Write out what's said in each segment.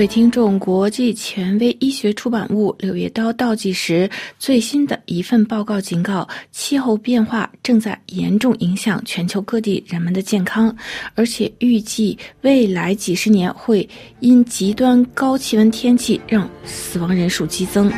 位听众，国际权威医学出版物《柳叶刀》倒计时最新的一份报告警告，气候变化正在严重影响全球各地人们的健康，而且预计未来几十年会因极端高气温天气让死亡人数激增。《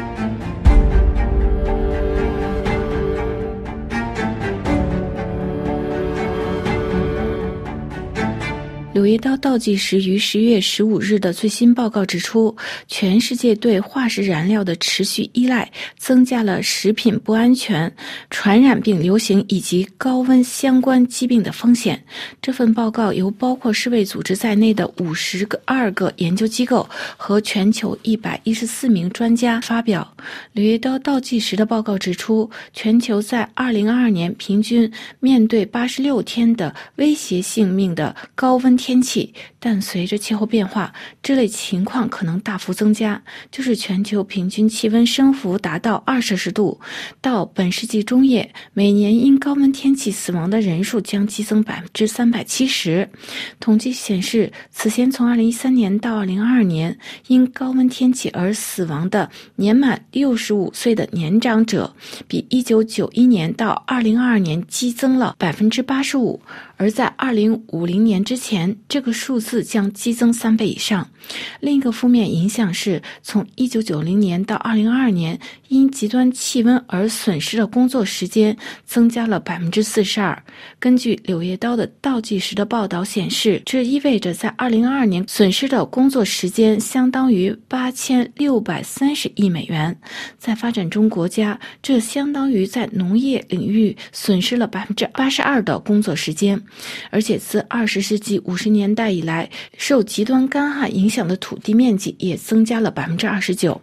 柳叶刀》倒计时于十月十五日的最新报告指出，全世界对化石燃料的持续依赖增加了食品不安全、传染病流行以及高温相关疾病的风险。这份报告由包括世卫组织在内的五十个二个研究机构和全球一百一十四名专家发表。《柳叶刀》倒计时的报告指出，全球在二零二二年平均面对八十六天的威胁性命的高温。天气，但随着气候变化，这类情况可能大幅增加。就是全球平均气温升幅达到二摄氏度，到本世纪中叶，每年因高温天气死亡的人数将激增百分之三百七十。统计显示，此前从二零一三年到二零二二年，因高温天气而死亡的年满六十五岁的年长者，比一九九一年到二零二二年激增了百分之八十五。而在二零五零年之前，这个数字将激增三倍以上。另一个负面影响是，从一九九零年到二零二二年，因极端气温而损失的工作时间增加了百分之四十二。根据《柳叶刀》的倒计时的报道显示，这意味着在二零二二年损失的工作时间相当于八千六百三十亿美元。在发展中国家，这相当于在农业领域损失了百分之八十二的工作时间。而且自二十世纪五十年代以来，受极端干旱影响的土地面积也增加了百分之二十九。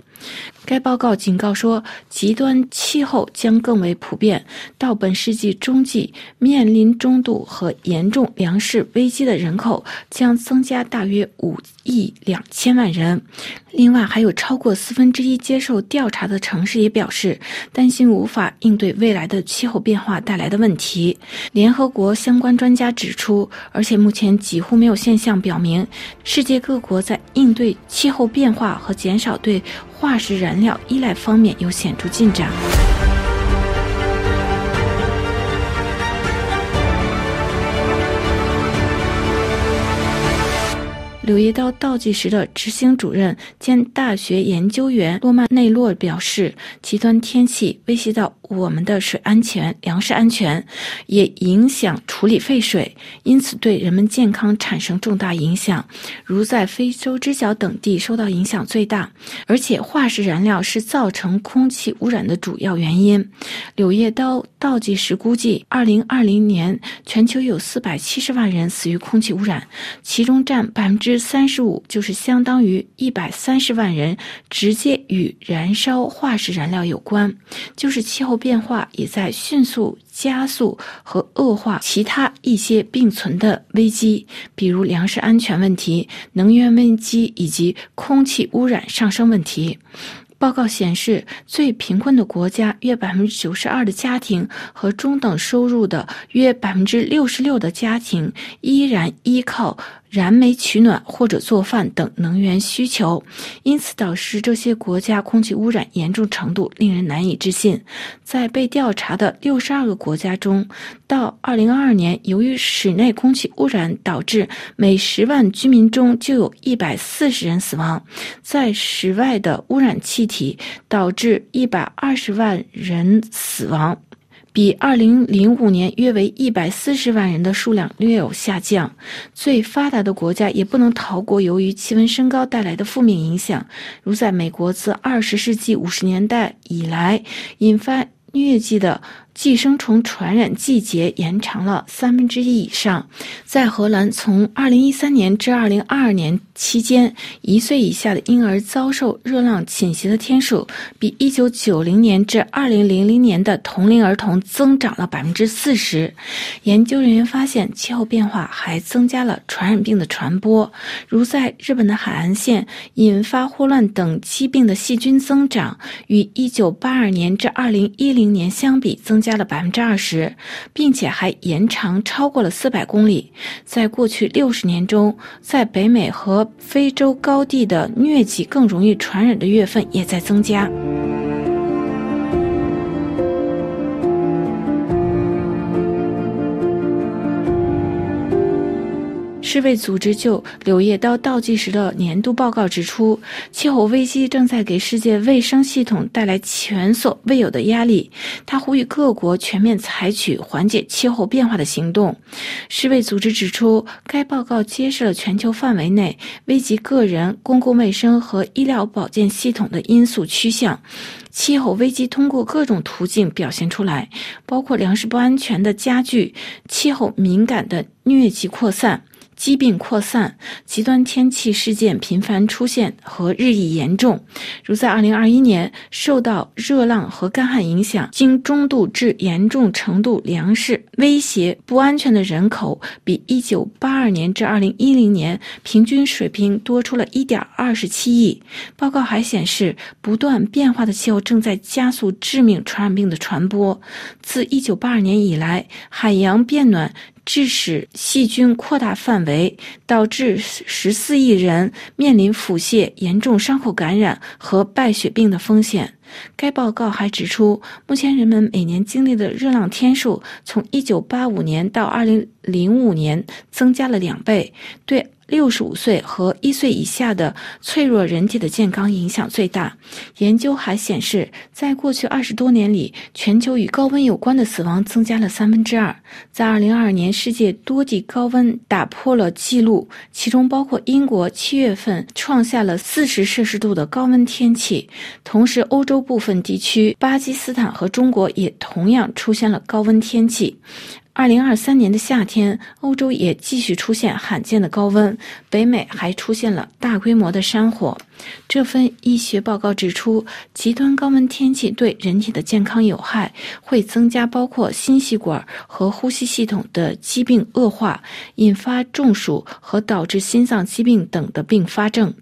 该报告警告说，极端气候将更为普遍。到本世纪中季，面临中度和严重粮食危机的人口将增加大约五亿两千万人。另外，还有超过四分之一接受调查的城市也表示担心无法应对未来的气候变化带来的问题。联合国相关专家指出，而且目前几乎没有现象表明世界各国在应对气候变化和减少对化石燃料依赖方面有显著进展。柳叶刀倒计时的执行主任兼大学研究员洛曼内洛表示，极端天气威胁到我们的水安全、粮食安全，也影响处理废水，因此对人们健康产生重大影响。如在非洲之角等地受到影响最大，而且化石燃料是造成空气污染的主要原因。柳叶刀倒计时估计，二零二零年全球有四百七十万人死于空气污染，其中占百分之。三十五就是相当于一百三十万人直接与燃烧化石燃料有关，就是气候变化也在迅速加速和恶化其他一些并存的危机，比如粮食安全问题、能源危机以及空气污染上升问题。报告显示，最贫困的国家约百分之九十二的家庭和中等收入的约百分之六十六的家庭依然依靠。燃煤取暖或者做饭等能源需求，因此导致这些国家空气污染严重程度令人难以置信。在被调查的六十二个国家中，到二零二二年，由于室内空气污染导致每十万居民中就有一百四十人死亡；在室外的污染气体导致一百二十万人死亡。比二零零五年约为一百四十万人的数量略有下降。最发达的国家也不能逃过由于气温升高带来的负面影响，如在美国自二十世纪五十年代以来引发疟疾的。寄生虫传染季节延长了三分之一以上。在荷兰，从2013年至2022年期间，一岁以下的婴儿遭受热浪侵袭的天数比1990年至2000年的同龄儿童增长了百分之四十。研究人员发现，气候变化还增加了传染病的传播，如在日本的海岸线引发霍乱等疾病的细菌增长，与1982年至2010年相比增加。加了百分之二十，并且还延长超过了四百公里。在过去六十年中，在北美和非洲高地的疟疾更容易传染的月份也在增加。世卫组织就柳叶刀倒计时的年度报告指出，气候危机正在给世界卫生系统带来前所未有的压力。他呼吁各国全面采取缓解气候变化的行动。世卫组织指出，该报告揭示了全球范围内危及个人、公共卫生和医疗保健系统的因素趋向。气候危机通过各种途径表现出来，包括粮食不安全的加剧、气候敏感的疟疾扩散。疾病扩散、极端天气事件频繁出现和日益严重，如在2021年，受到热浪和干旱影响，经中度至严重程度粮食威胁不安全的人口，比1982年至2010年平均水平多出了一点二十七亿。报告还显示，不断变化的气候正在加速致命传染病的传播。自1982年以来，海洋变暖。致使细菌扩大范围，导致十四亿人面临腹泻、严重伤口感染和败血病的风险。该报告还指出，目前人们每年经历的热浪天数，从一九八五年到二零零五年增加了两倍，对。六十五岁和一岁以下的脆弱人体的健康影响最大。研究还显示，在过去二十多年里，全球与高温有关的死亡增加了三分之二。在二零二二年，世界多地高温打破了记录，其中包括英国七月份创下了四十摄氏度的高温天气。同时，欧洲部分地区、巴基斯坦和中国也同样出现了高温天气。二零二三年的夏天，欧洲也继续出现罕见的高温，北美还出现了大规模的山火。这份医学报告指出，极端高温天气对人体的健康有害，会增加包括心血管和呼吸系统的疾病恶化，引发中暑和导致心脏疾病等的并发症。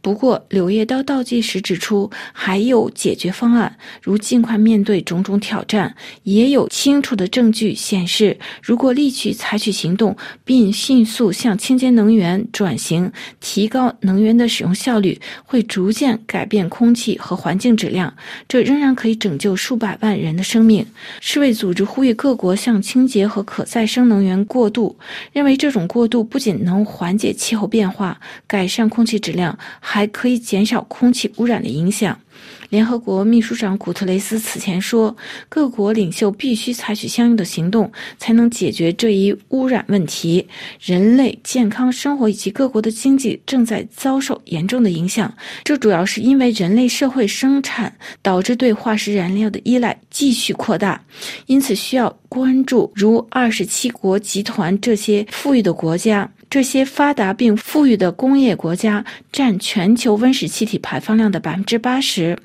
不过，《柳叶刀倒计时》指出，还有解决方案，如尽快面对种种挑战。也有清楚的证据显示，如果立即采取行动，并迅速向清洁能源转型，提高能源的使用效率。会逐渐改变空气和环境质量，这仍然可以拯救数百万人的生命。世卫组织呼吁各国向清洁和可再生能源过渡，认为这种过渡不仅能缓解气候变化、改善空气质量，还可以减少空气污染的影响。联合国秘书长古特雷斯此前说，各国领袖必须采取相应的行动，才能解决这一污染问题。人类健康生活以及各国的经济正在遭受严重的影响，这主要是因为人类社会生产导致对化石燃料的依赖继续扩大，因此需要关注如二十七国集团这些富裕的国家。这些发达并富裕的工业国家占全球温室气体排放量的百分之八十。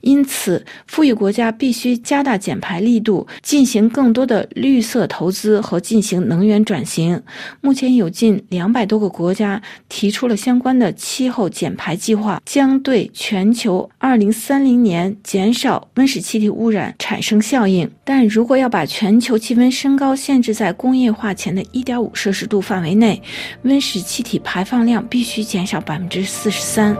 因此，富裕国家必须加大减排力度，进行更多的绿色投资和进行能源转型。目前有近两百多个国家提出了相关的气候减排计划，将对全球二零三零年减少温室气体污染产生效应。但如果要把全球气温升高限制在工业化前的一点五摄氏度范围内，温室气体排放量必须减少百分之四十三。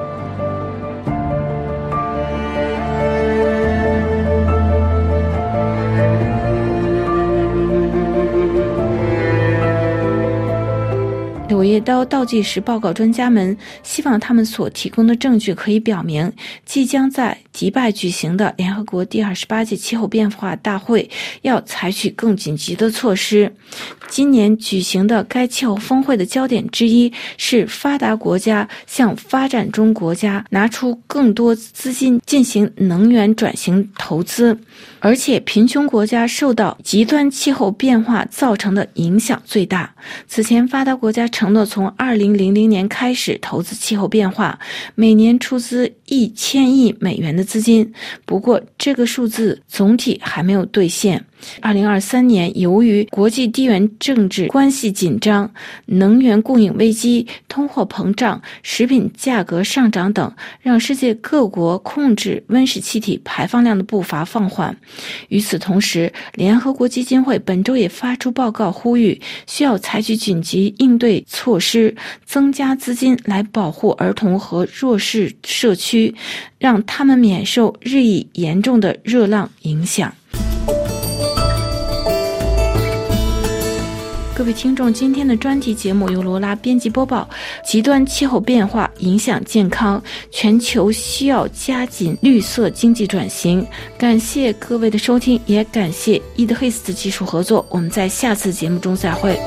刀倒计时报告专家们希望他们所提供的证据可以表明，即将在迪拜举行的联合国第二十八届气候变化大会要采取更紧急的措施。今年举行的该气候峰会的焦点之一是发达国家向发展中国家拿出更多资金进行能源转型投资，而且贫穷国家受到极端气候变化造成的影响最大。此前，发达国家承诺从二零零零年开始投资气候变化，每年出资一千亿美元的资金。不过，这个数字总体还没有兑现。二零二三年，由于国际地缘政治关系紧张、能源供应危机、通货膨胀、食品价格上涨等，让世界各国控制温室气体排放量的步伐放缓。与此同时，联合国基金会本周也发出报告，呼吁需要采取紧急应对措施，增加资金来保护儿童和弱势社区，让他们免受日益严重的热浪影响。各位听众，今天的专题节目由罗拉编辑播报。极端气候变化影响健康，全球需要加紧绿色经济转型。感谢各位的收听，也感谢伊德黑斯的技术合作。我们在下次节目中再会。